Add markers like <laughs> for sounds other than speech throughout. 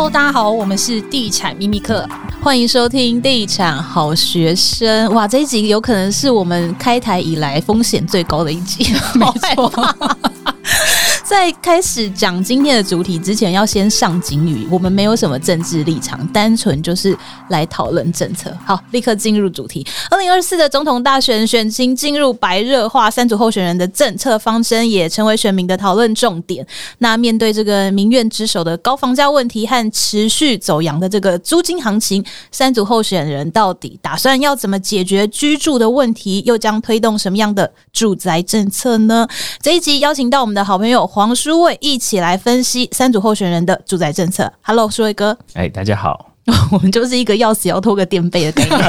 Hello，大家好，我们是地产秘密课，欢迎收听地产好学生。哇，这一集有可能是我们开台以来风险最高的一集，<laughs> 没错。<laughs> 在开始讲今天的主题之前，要先上警语。我们没有什么政治立场，单纯就是来讨论政策。好，立刻进入主题。二零二四的总统大选选情进入白热化，三组候选人的政策方针也成为选民的讨论重点。那面对这个民怨之首的高房价问题和持续走扬的这个租金行情，三组候选人到底打算要怎么解决居住的问题？又将推动什么样的住宅政策呢？这一集邀请到我们的好朋友。书卫一起来分析三组候选人的住宅政策。Hello，书卫哥。哎，大家好。<laughs> 我们就是一个要死要拖个垫背的概念。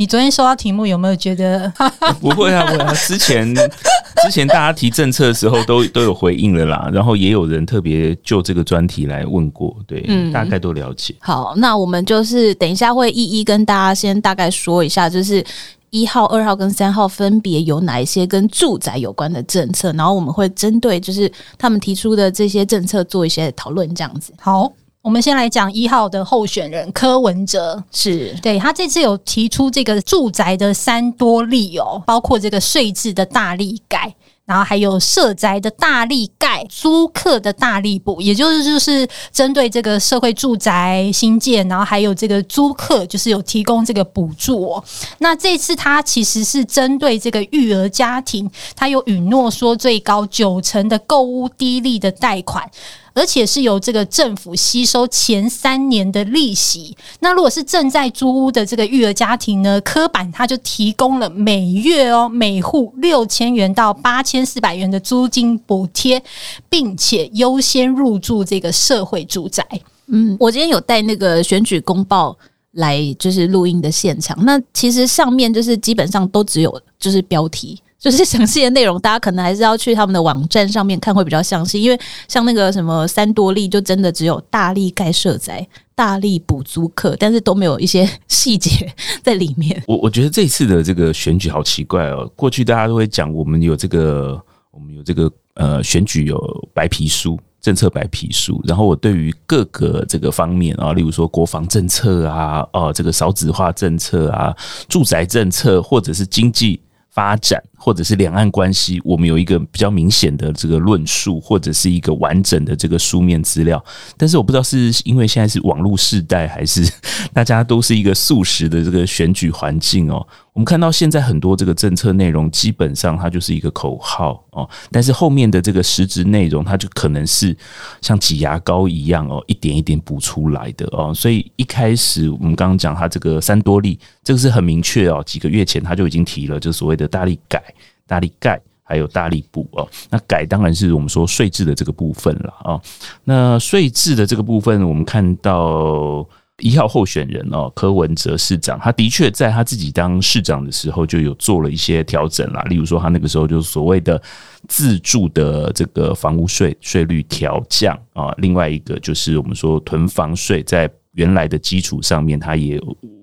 你昨天收到题目有没有觉得？<laughs> 不会啊，不会啊。之前 <laughs> 之前大家提政策的时候都都有回应了啦，然后也有人特别就这个专题来问过，对，嗯，大概都了解。好，那我们就是等一下会一一跟大家先大概说一下，就是。一号、二号跟三号分别有哪一些跟住宅有关的政策？然后我们会针对就是他们提出的这些政策做一些讨论，这样子。好，我们先来讲一号的候选人柯文哲，是对他这次有提出这个住宅的三多利哦，包括这个税制的大力改。然后还有社宅的大力盖，租客的大力补，也就是就是针对这个社会住宅新建，然后还有这个租客，就是有提供这个补助哦。那这次他其实是针对这个育儿家庭，他有允诺说最高九成的购物低利的贷款。而且是由这个政府吸收前三年的利息。那如果是正在租屋的这个育儿家庭呢，科版他就提供了每月哦每户六千元到八千四百元的租金补贴，并且优先入住这个社会住宅。嗯，我今天有带那个选举公报来，就是录音的现场。那其实上面就是基本上都只有就是标题。就是详细的内容，大家可能还是要去他们的网站上面看会比较详细，因为像那个什么三多利，就真的只有大力盖社宅、大力补租客，但是都没有一些 <laughs> 细节在里面。我我觉得这次的这个选举好奇怪哦，过去大家都会讲我们有这个，我们有这个呃选举有白皮书、政策白皮书，然后我对于各个这个方面啊，例如说国防政策啊，哦这个少子化政策啊、住宅政策或者是经济发展。或者是两岸关系，我们有一个比较明显的这个论述，或者是一个完整的这个书面资料。但是我不知道是因为现在是网络时代，还是 <laughs> 大家都是一个速食的这个选举环境哦。我们看到现在很多这个政策内容，基本上它就是一个口号哦，但是后面的这个实质内容，它就可能是像挤牙膏一样哦，一点一点补出来的哦。所以一开始我们刚刚讲它这个三多利，这个是很明确哦，几个月前他就已经提了，就所谓的大力改。大力盖还有大力补哦，那改当然是我们说税制的这个部分了啊。那税制的这个部分，我们看到一号候选人哦，柯文哲市长，他的确在他自己当市长的时候就有做了一些调整啦。例如说，他那个时候就是所谓的自住的这个房屋税税率调降啊，另外一个就是我们说囤房税在原来的基础上面，它也。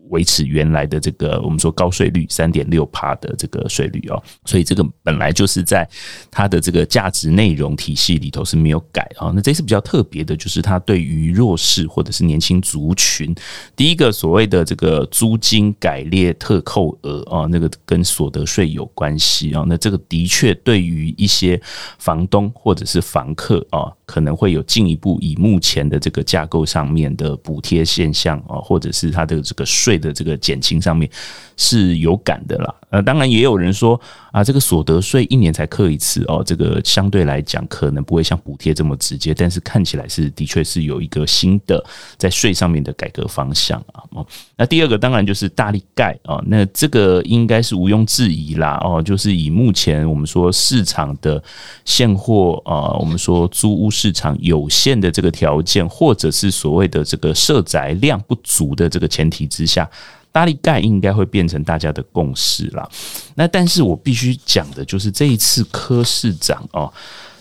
维持原来的这个我们说高税率三点六趴的这个税率哦，所以这个本来就是在它的这个价值内容体系里头是没有改啊。那这次比较特别的就是它对于弱势或者是年轻族群，第一个所谓的这个租金改列特扣额啊，那个跟所得税有关系啊。那这个的确对于一些房东或者是房客啊，可能会有进一步以目前的这个架构上面的补贴现象啊，或者是它的这个税。的这个减轻上面是有感的啦，呃，当然也有人说啊，这个所得税一年才课一次哦，这个相对来讲可能不会像补贴这么直接，但是看起来是的确是有一个新的在税上面的改革方向啊。哦，那第二个当然就是大力盖啊，那这个应该是毋庸置疑啦哦，就是以目前我们说市场的现货啊，我们说租屋市场有限的这个条件，或者是所谓的这个社宅量不足的这个前提之下。大力盖应该会变成大家的共识啦。那但是我必须讲的就是这一次柯市长哦，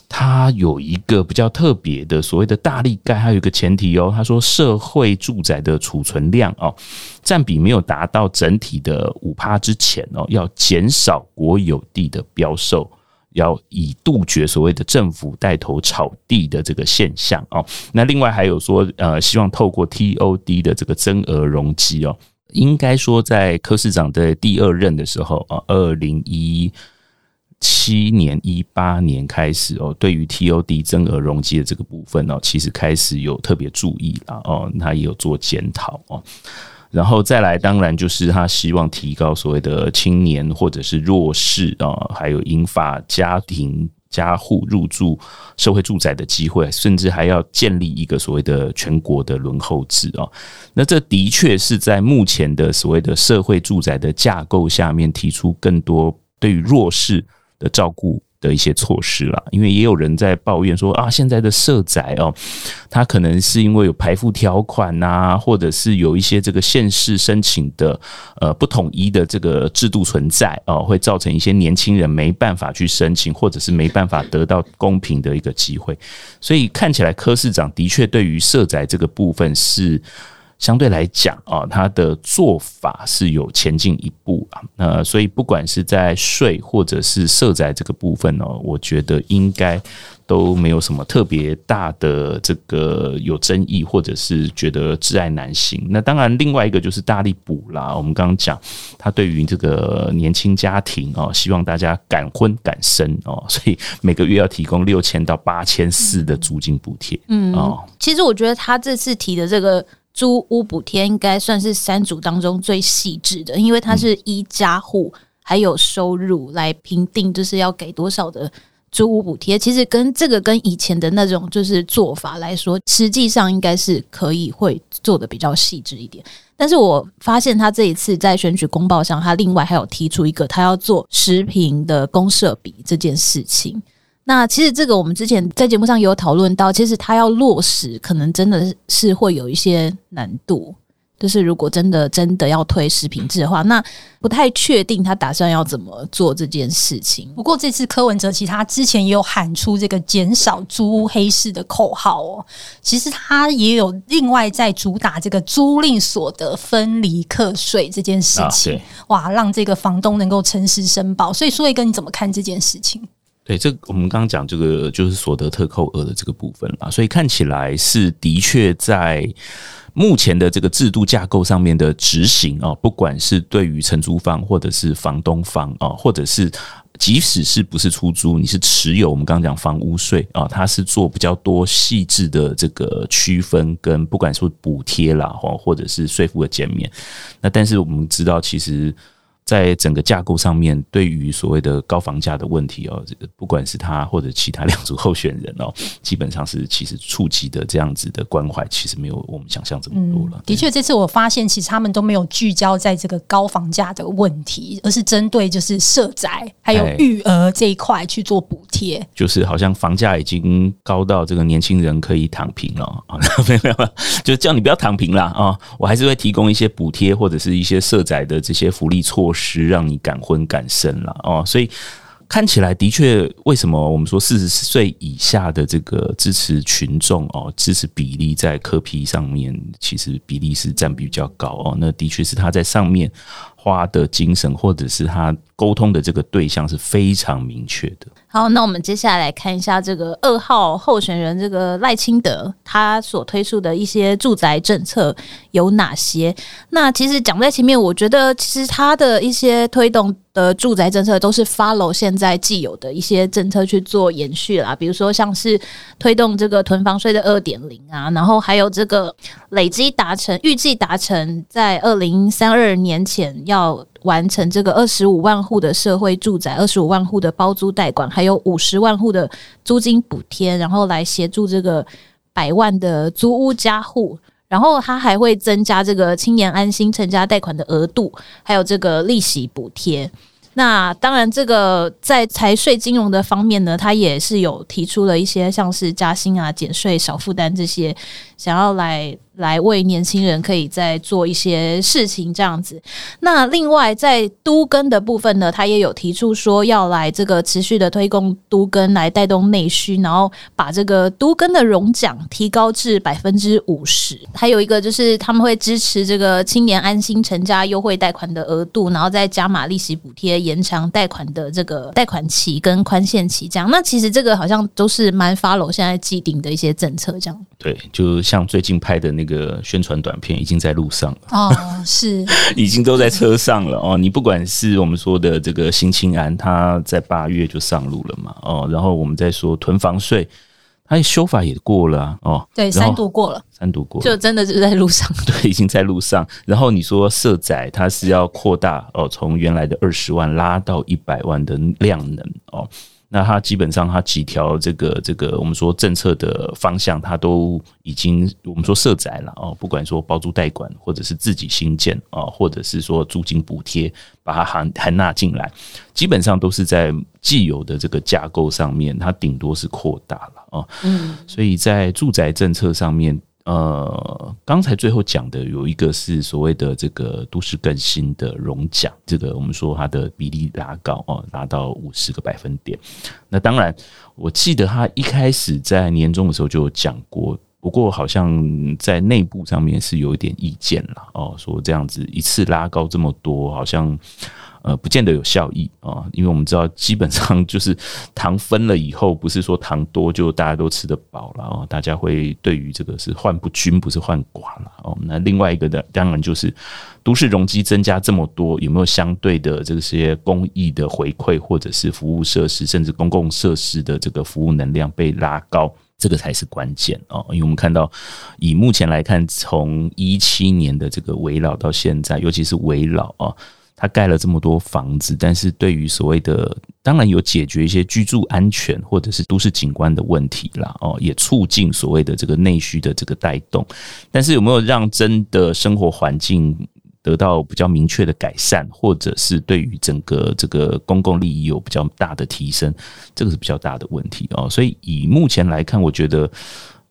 他有一个比较特别的所谓的大力盖，还有一个前提哦，他说社会住宅的储存量哦，占比没有达到整体的五趴之前哦，要减少国有地的标售。要以杜绝所谓的政府带头炒地的这个现象哦。那另外还有说，呃，希望透过 TOD 的这个增额容积哦，应该说在柯市长的第二任的时候啊，二零一七年、一八年开始哦，对于 TOD 增额容积的这个部分哦，其实开始有特别注意了哦，他也有做检讨哦。然后再来，当然就是他希望提高所谓的青年或者是弱势啊，还有银发家庭家户入住社会住宅的机会，甚至还要建立一个所谓的全国的轮候制啊。那这的确是在目前的所谓的社会住宅的架构下面，提出更多对于弱势的照顾。的一些措施啦，因为也有人在抱怨说啊，现在的社宅哦，它可能是因为有排富条款呐，或者是有一些这个县市申请的呃不统一的这个制度存在哦，会造成一些年轻人没办法去申请，或者是没办法得到公平的一个机会，所以看起来柯市长的确对于社宅这个部分是。相对来讲啊，他的做法是有前进一步啊，那所以不管是在税或者是社宅这个部分哦，我觉得应该都没有什么特别大的这个有争议，或者是觉得窒碍难行。那当然，另外一个就是大力补啦。我们刚刚讲，他对于这个年轻家庭哦，希望大家敢婚敢生哦，<laughs> 所以每个月要提供六千到八千四的租金补贴。嗯哦，其实我觉得他这次提的这个。租屋补贴应该算是三组当中最细致的，因为它是依家户还有收入来评定，就是要给多少的租屋补贴。其实跟这个跟以前的那种就是做法来说，实际上应该是可以会做的比较细致一点。但是我发现他这一次在选举公报上，他另外还有提出一个，他要做十坪的公社比这件事情。那其实这个我们之前在节目上也有讨论到，其实他要落实，可能真的是会有一些难度。就是如果真的真的要推实坪制的话，那不太确定他打算要怎么做这件事情。不过这次柯文哲其实他之前也有喊出这个减少租屋黑市的口号哦。其实他也有另外在主打这个租赁所得分离课税这件事情，哇，让这个房东能够诚实申报。所以说一哥你怎么看这件事情？对，这我们刚刚讲这个就是所得特扣额的这个部分啦，所以看起来是的确在目前的这个制度架构上面的执行啊，不管是对于承租方或者是房东方啊，或者是即使是不是出租，你是持有，我们刚刚讲房屋税啊，它是做比较多细致的这个区分，跟不管是补贴啦，或或者是税负的减免，那但是我们知道其实。在整个架构上面，对于所谓的高房价的问题哦，这个不管是他或者其他两组候选人哦，基本上是其实触及的这样子的关怀，其实没有我们想象这么多了。的确，这次我发现其实他们都没有聚焦在这个高房价的问题，而是针对就是社宅还有育儿这一块去做补贴。就是好像房价已经高到这个年轻人可以躺平了 <laughs> 啊，没有没有，就叫你不要躺平啦啊，我还是会提供一些补贴或者是一些社宅的这些福利措施。是让你感婚感生了哦，所以看起来的确，为什么我们说四十岁以下的这个支持群众哦，支持比例在柯 P 上面，其实比例是占比比较高哦，那的确是他在上面花的精神，或者是他沟通的这个对象是非常明确的。好，那我们接下来看一下这个二号候选人这个赖清德，他所推出的一些住宅政策有哪些？那其实讲在前面，我觉得其实他的一些推动的住宅政策都是 follow 现在既有的一些政策去做延续啦，比如说像是推动这个囤房税的二点零啊，然后还有这个累积达成，预计达成在二零三二年前要。要完成这个二十五万户的社会住宅，二十五万户的包租代管，还有五十万户的租金补贴，然后来协助这个百万的租屋加户。然后他还会增加这个青年安心成家贷款的额度，还有这个利息补贴。那当然，这个在财税金融的方面呢，他也是有提出了一些像是加薪啊、减税、少负担这些，想要来来为年轻人可以再做一些事情这样子。那另外在都更的部分呢，他也有提出说要来这个持续的推动都更，来带动内需，然后把这个都更的融奖提高至百分之五十。还有一个就是他们会支持这个青年安心成家优惠贷款的额度，然后再加码利息补贴，延长贷款的这个贷款期跟宽限期。这样，那其实这个好像都是蛮 follow 现在既定的一些政策这样。对，就像最近拍的那个宣传短片，已经在路上了哦，是 <laughs> 已经都在车上了哦。你不管是我们说的这个新青安，它在八月就上路了嘛哦，然后我们再说囤房税，它修法也过了啊哦，对，三读过了，三读过了，就真的是在路上，<laughs> 对，已经在路上。然后你说社宅，它是要扩大哦，从原来的二十万拉到一百万的量能哦。那它基本上，它几条这个这个我们说政策的方向，它都已经我们说社宅了哦，不管说包租代管，或者是自己新建啊，或者是说租金补贴，把它含含纳进来，基本上都是在既有的这个架构上面，它顶多是扩大了哦。嗯，所以在住宅政策上面。呃，刚才最后讲的有一个是所谓的这个都市更新的荣奖，这个我们说它的比例拉高哦，达到五十个百分点。那当然，我记得他一开始在年终的时候就有讲过，不过好像在内部上面是有一点意见了哦，说这样子一次拉高这么多，好像。呃，不见得有效益啊，因为我们知道，基本上就是糖分了以后，不是说糖多就大家都吃得饱了哦，大家会对于这个是患不均，不是患寡了哦。那另外一个的，当然就是都市容积增加这么多，有没有相对的这些公益的回馈，或者是服务设施，甚至公共设施的这个服务能量被拉高，这个才是关键哦。因为我们看到，以目前来看，从一七年的这个围老到现在，尤其是围老啊。他盖了这么多房子，但是对于所谓的，当然有解决一些居住安全或者是都市景观的问题啦，哦，也促进所谓的这个内需的这个带动，但是有没有让真的生活环境得到比较明确的改善，或者是对于整个这个公共利益有比较大的提升，这个是比较大的问题哦。所以以目前来看，我觉得。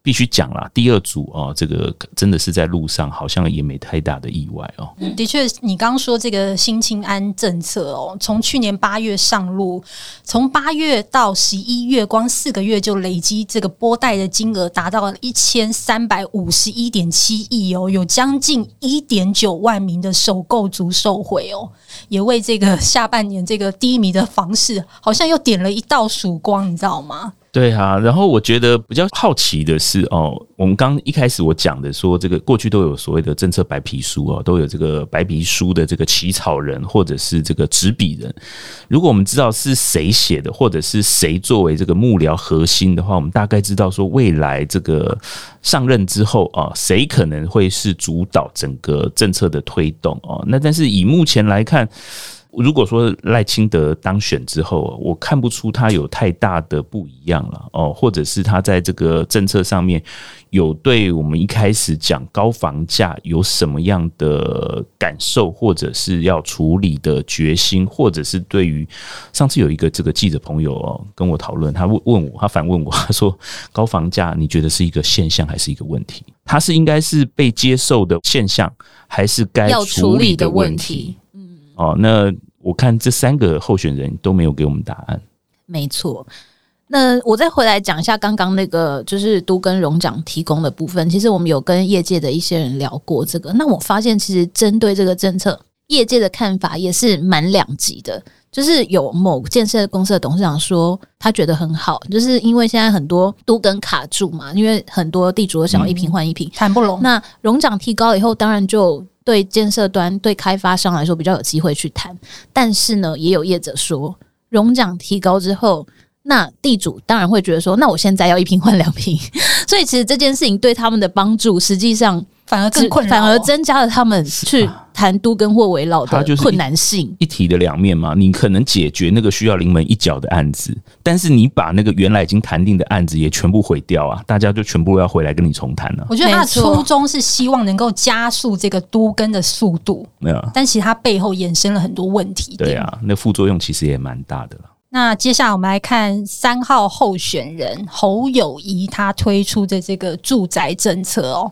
必须讲啦，第二组哦，这个真的是在路上，好像也没太大的意外哦。的确，你刚说这个新青安政策哦，从去年八月上路，从八月到十一月，光四个月就累积这个拨贷的金额达到了一千三百五十一点七亿哦，有将近一点九万名的首购族受惠哦，也为这个下半年这个低迷的房市，好像又点了一道曙光，你知道吗？对啊，然后我觉得比较好奇的是哦，我们刚一开始我讲的说，这个过去都有所谓的政策白皮书哦，都有这个白皮书的这个起草人或者是这个执笔人。如果我们知道是谁写的，或者是谁作为这个幕僚核心的话，我们大概知道说未来这个上任之后啊，谁可能会是主导整个政策的推动哦。那但是以目前来看。如果说赖清德当选之后，我看不出他有太大的不一样了哦，或者是他在这个政策上面有对我们一开始讲高房价有什么样的感受，或者是要处理的决心，或者是对于上次有一个这个记者朋友哦跟我讨论，他问问我，他反问我，他说高房价你觉得是一个现象还是一个问题？他是应该是被接受的现象，还是该处理的问题？哦，那我看这三个候选人都没有给我们答案。没错，那我再回来讲一下刚刚那个就是都跟荣奖提供的部分。其实我们有跟业界的一些人聊过这个，那我发现其实针对这个政策，业界的看法也是蛮两极的。就是有某建设公司的董事长说，他觉得很好，就是因为现在很多都跟卡住嘛，因为很多地主都想要一平换一平，谈不拢。那荣奖提高以后，当然就。对建设端、对开发商来说比较有机会去谈，但是呢，也有业者说，荣奖提高之后，那地主当然会觉得说，那我现在要一瓶换两瓶，<laughs> 所以其实这件事情对他们的帮助，实际上反而更困难，反而增加了他们去。谈都跟或危老的困难性，一体的两面嘛。你可能解决那个需要临门一脚的案子，但是你把那个原来已经谈定的案子也全部毁掉啊！大家就全部要回来跟你重谈了。我觉得他的初衷是希望能够加速这个都跟的速度，没有。但其实它背后衍生了很多问题。对啊，那副作用其实也蛮大的了。那接下来我们来看三号候选人侯友谊，他推出的这个住宅政策哦，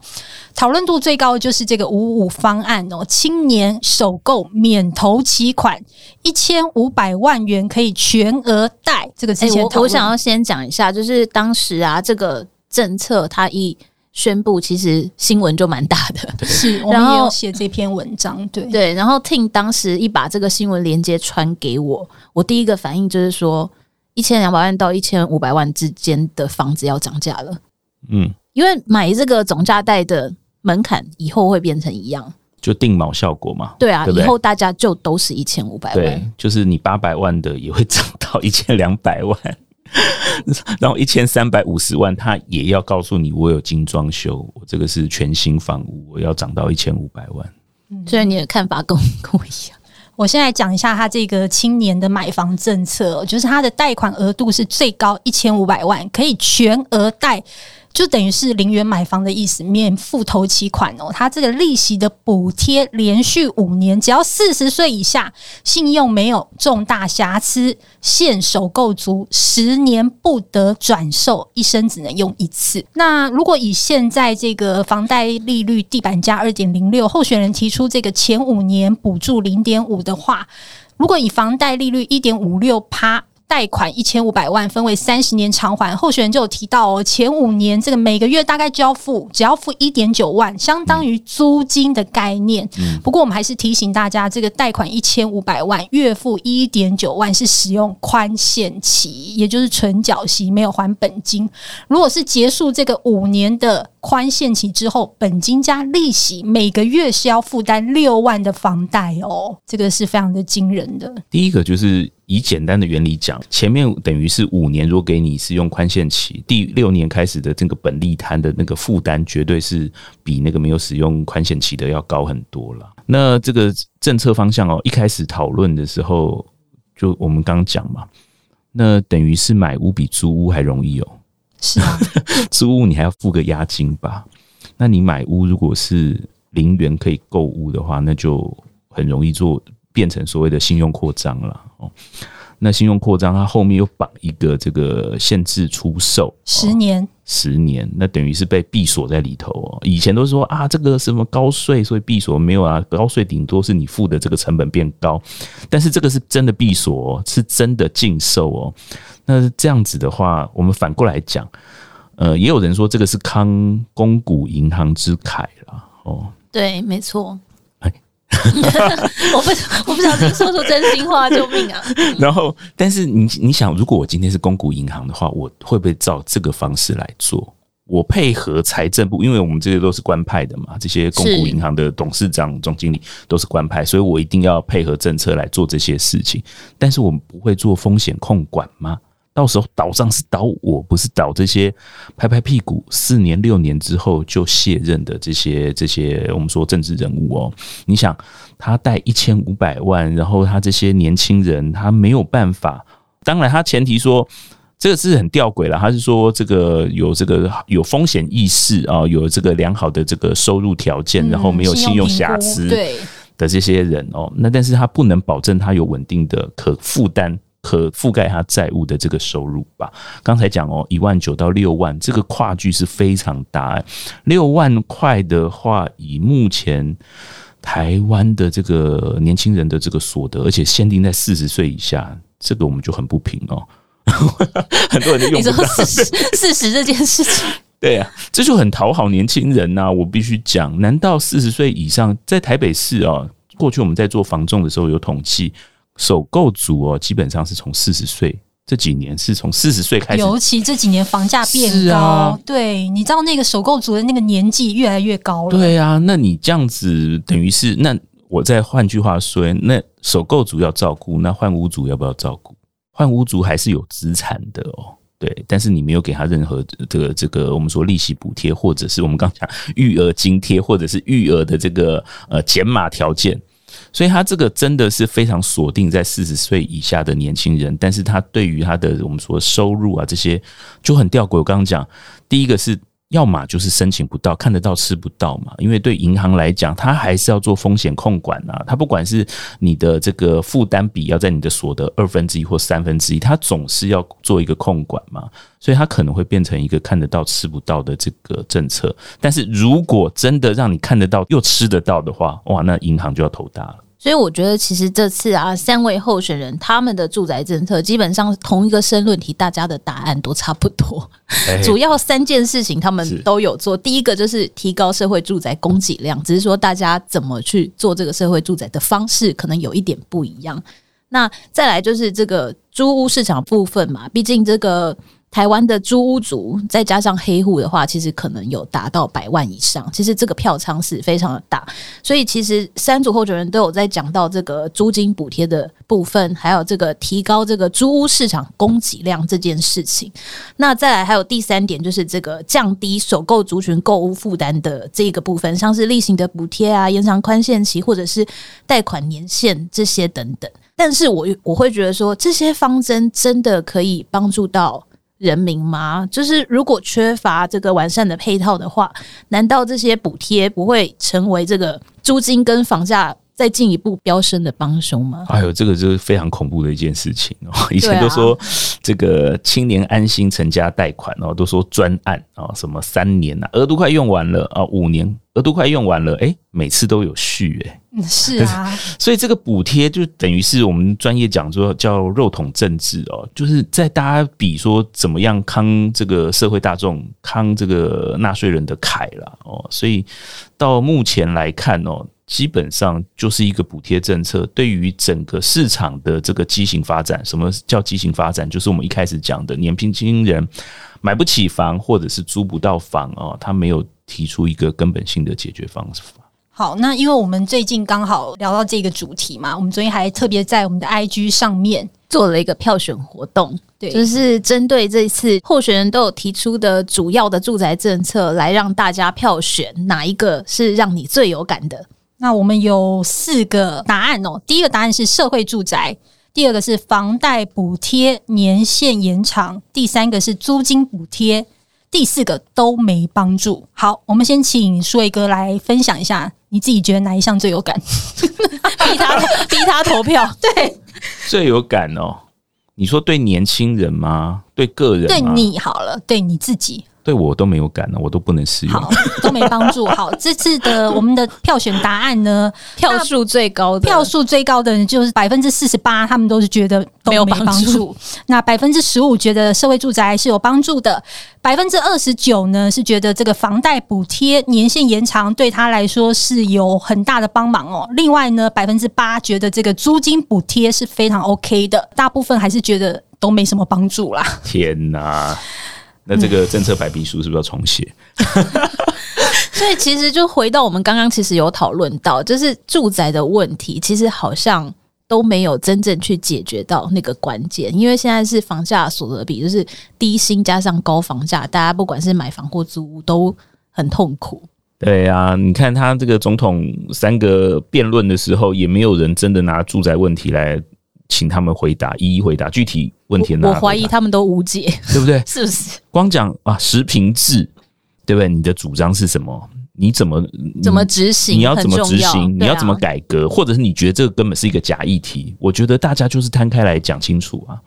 讨论度最高的就是这个五五方案哦，青年首购免头期款一千五百万元可以全额贷。这个之前、欸、我，我想要先讲一下，就是当时啊，这个政策它一宣布，其实新闻就蛮大的，是，<laughs> 我们也有写这篇文章，对对，然后听当时一把这个新闻链接传给我。我第一个反应就是说，一千两百万到一千五百万之间的房子要涨价了。嗯，因为买这个总价带的门槛以后会变成一样，就定锚效果嘛。对啊，对对以后大家就都是一千五百万。对，就是你八百万的也会涨到一千两百万，<laughs> 然后一千三百五十万，他也要告诉你，我有精装修，我这个是全新房屋，我要涨到一千五百万。嗯，所以你的看法跟跟我一样。我现在讲一下他这个青年的买房政策，就是他的贷款额度是最高一千五百万，可以全额贷。就等于是零元买房的意思，免付头期款哦。它这个利息的补贴连续五年，只要四十岁以下，信用没有重大瑕疵，现首购足十年不得转售，一生只能用一次。那如果以现在这个房贷利率地板价二点零六，候选人提出这个前五年补助零点五的话，如果以房贷利率一点五六趴。贷款一千五百万，分为三十年偿还。候选人就有提到哦，前五年这个每个月大概交付，只要付一点九万，相当于租金的概念。嗯。不过我们还是提醒大家，这个贷款一千五百万，月付一点九万是使用宽限期，也就是纯缴息，没有还本金。如果是结束这个五年的宽限期之后，本金加利息，每个月是要负担六万的房贷哦，这个是非常的惊人的。第一个就是。以简单的原理讲，前面等于是五年，如果给你是用宽限期，第六年开始的这个本利摊的那个负担，绝对是比那个没有使用宽限期的要高很多了。那这个政策方向哦，一开始讨论的时候，就我们刚讲嘛，那等于是买屋比租屋还容易哦。是啊，<laughs> 租屋你还要付个押金吧？那你买屋如果是零元可以购屋的话，那就很容易做。变成所谓的信用扩张了哦，那信用扩张它后面又绑一个这个限制出售十年，十年，那等于是被闭锁在里头哦。以前都说啊，这个什么高税，所以闭锁没有啊，高税顶多是你付的这个成本变高，但是这个是真的闭锁，是真的禁售哦。那这样子的话，我们反过来讲，呃，也有人说这个是康公股银行之凯了哦。对，没错。<laughs> 我不，我不小心说出真心话，救命啊！<laughs> 然后，但是你你想，如果我今天是公股银行的话，我会不会照这个方式来做？我配合财政部，因为我们这些都是官派的嘛，这些公股银行的董事长、总经理都是官派，所以我一定要配合政策来做这些事情。但是我们不会做风险控管吗？到时候倒账是倒我，不是倒这些拍拍屁股四年六年之后就卸任的这些这些我们说政治人物哦。你想他贷一千五百万，然后他这些年轻人他没有办法。当然他前提说这个是很吊诡了，他是说这个有这个有风险意识啊，有这个良好的这个收入条件，然后没有信用瑕疵的这些人哦。那但是他不能保证他有稳定的可负担。可覆盖他债务的这个收入吧。刚才讲哦，一万九到六万，这个跨距是非常大。六万块的话，以目前台湾的这个年轻人的这个所得，而且限定在四十岁以下，这个我们就很不平哦。<laughs> 很多人就用不到四十四十这件事情。<laughs> 对啊，这就很讨好年轻人呐、啊。我必须讲，难道四十岁以上在台北市啊？过去我们在做房仲的时候有统计。首购族哦，基本上是从四十岁这几年是从四十岁开始，尤其这几年房价变高，啊、对，你知道那个首购族的那个年纪越来越高了。对啊，那你这样子等于是，那我再换句话说，那首购族要照顾，那换屋族要不要照顾？换屋族还是有资产的哦，对，但是你没有给他任何这个这个我们说利息补贴，或者是我们刚讲育儿津贴，或者是育儿的这个呃减码条件。所以他这个真的是非常锁定在四十岁以下的年轻人，但是他对于他的我们说收入啊这些就很吊诡。我刚刚讲，第一个是要么就是申请不到，看得到吃不到嘛。因为对银行来讲，它还是要做风险控管啊。它不管是你的这个负担比要在你的所得二分之一或三分之一，它总是要做一个控管嘛。所以它可能会变成一个看得到吃不到的这个政策。但是如果真的让你看得到又吃得到的话，哇，那银行就要头大了。所以我觉得，其实这次啊，三位候选人他们的住宅政策基本上同一个申论题，大家的答案都差不多。<laughs> 主要三件事情他们都有做。第一个就是提高社会住宅供给量，只是说大家怎么去做这个社会住宅的方式可能有一点不一样。那再来就是这个租屋市场部分嘛，毕竟这个。台湾的租屋族再加上黑户的话，其实可能有达到百万以上。其实这个票仓是非常的大，所以其实三组候选人都有在讲到这个租金补贴的部分，还有这个提高这个租屋市场供给量这件事情。那再来还有第三点，就是这个降低首购族群购屋负担的这个部分，像是例行的补贴啊、延长宽限期或者是贷款年限这些等等。但是我我会觉得说，这些方针真的可以帮助到人民吗？就是如果缺乏这个完善的配套的话，难道这些补贴不会成为这个租金跟房价再进一步飙升的帮凶吗？哎呦，这个就是非常恐怖的一件事情哦！<laughs> 以前都说这个青年安心成家贷款哦，都说专案啊，什么三年呐，额度快用完了啊，五年额度快用完了，哎，每次都有续哎。是啊，<laughs> 所以这个补贴就等于是我们专业讲说叫肉桶政治哦，就是在大家比说怎么样扛这个社会大众扛这个纳税人的凯了哦，所以到目前来看哦，基本上就是一个补贴政策，对于整个市场的这个畸形发展，什么叫畸形发展？就是我们一开始讲的年轻人买不起房或者是租不到房哦，他没有提出一个根本性的解决方法。好，那因为我们最近刚好聊到这个主题嘛，我们昨天还特别在我们的 IG 上面做了一个票选活动，对，就是针对这次候选人都有提出的主要的住宅政策，来让大家票选哪一个是让你最有感的。那我们有四个答案哦，第一个答案是社会住宅，第二个是房贷补贴年限延长，第三个是租金补贴。第四个都没帮助。好，我们先请书维哥来分享一下，你自己觉得哪一项最有感？<laughs> 逼他逼他投票，<laughs> 对，最有感哦。你说对年轻人吗？对个人？对你好了，对你自己。对我都没有感呢，我都不能使用，好，都没帮助。好，这次的我们的票选答案呢，票数最高的票数最高的人就是百分之四十八，他们都是觉得都没有帮助。那百分之十五觉得社会住宅是有帮助的，百分之二十九呢是觉得这个房贷补贴年限延长对他来说是有很大的帮忙哦。另外呢，百分之八觉得这个租金补贴是非常 OK 的，大部分还是觉得都没什么帮助啦。天哪！那这个政策白皮书是不是要重写？<laughs> 所以其实就回到我们刚刚其实有讨论到，就是住宅的问题，其实好像都没有真正去解决到那个关键。因为现在是房价所得比，就是低薪加上高房价，大家不管是买房或租屋都很痛苦。对啊，你看他这个总统三个辩论的时候，也没有人真的拿住宅问题来。请他们回答，一一回答具体问题。我怀疑他们都无解，对不对？<laughs> 是不是？光讲啊，实坪制，对不对？你的主张是什么？你怎么怎么执行？你要怎么执行？你要怎么改革？或者是你觉得这个根本是一个假议题？我觉得大家就是摊开来讲清楚啊。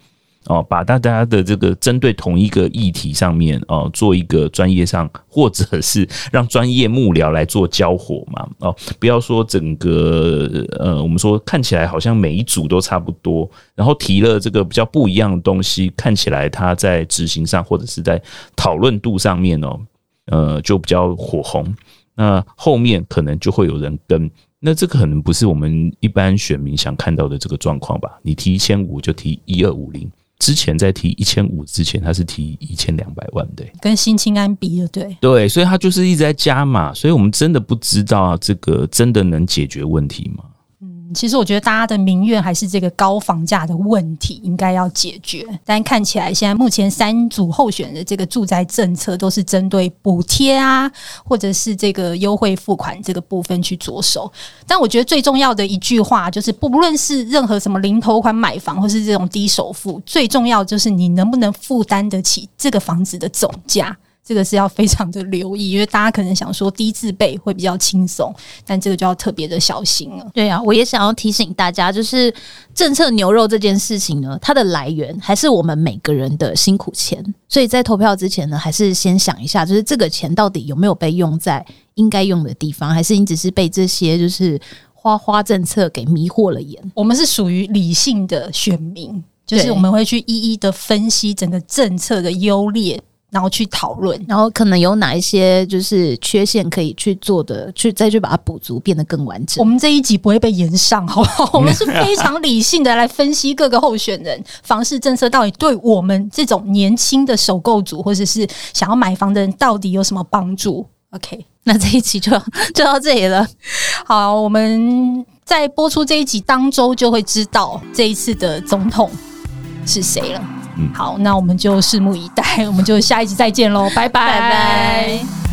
哦，把大家的这个针对同一个议题上面哦，做一个专业上，或者是让专业幕僚来做交火嘛。哦，不要说整个呃，我们说看起来好像每一组都差不多，然后提了这个比较不一样的东西，看起来他在执行上或者是在讨论度上面哦，呃，就比较火红。那后面可能就会有人跟，那这个可能不是我们一般选民想看到的这个状况吧？你提一千五就提一二五零。之前在提一千五之前，他是提一千两百万的，跟新青安比的，对对，所以他就是一直在加码，所以我们真的不知道这个真的能解决问题吗？其实我觉得大家的民怨还是这个高房价的问题应该要解决，但看起来现在目前三组候选的这个住宅政策都是针对补贴啊，或者是这个优惠付款这个部分去着手。但我觉得最重要的一句话就是，不论是任何什么零头款买房，或是这种低首付，最重要就是你能不能负担得起这个房子的总价。这个是要非常的留意，因为大家可能想说低字辈会比较轻松，但这个就要特别的小心了。对啊，我也想要提醒大家，就是政策牛肉这件事情呢，它的来源还是我们每个人的辛苦钱，所以在投票之前呢，还是先想一下，就是这个钱到底有没有被用在应该用的地方，还是你只是被这些就是花花政策给迷惑了眼？我们是属于理性的选民，就是我们会去一一的分析整个政策的优劣。然后去讨论，然后可能有哪一些就是缺陷可以去做的，去再去把它补足，变得更完整。我们这一集不会被延上，好不好？我们是 <laughs> 非常理性的来分析各个候选人 <laughs> 房市政策到底对我们这种年轻的首购族或者是想要买房的人到底有什么帮助？OK，那这一集就 <laughs> 就到这里了。好，我们在播出这一集当周就会知道这一次的总统是谁了。好，那我们就拭目以待，我们就下一集再见喽，拜拜。拜拜。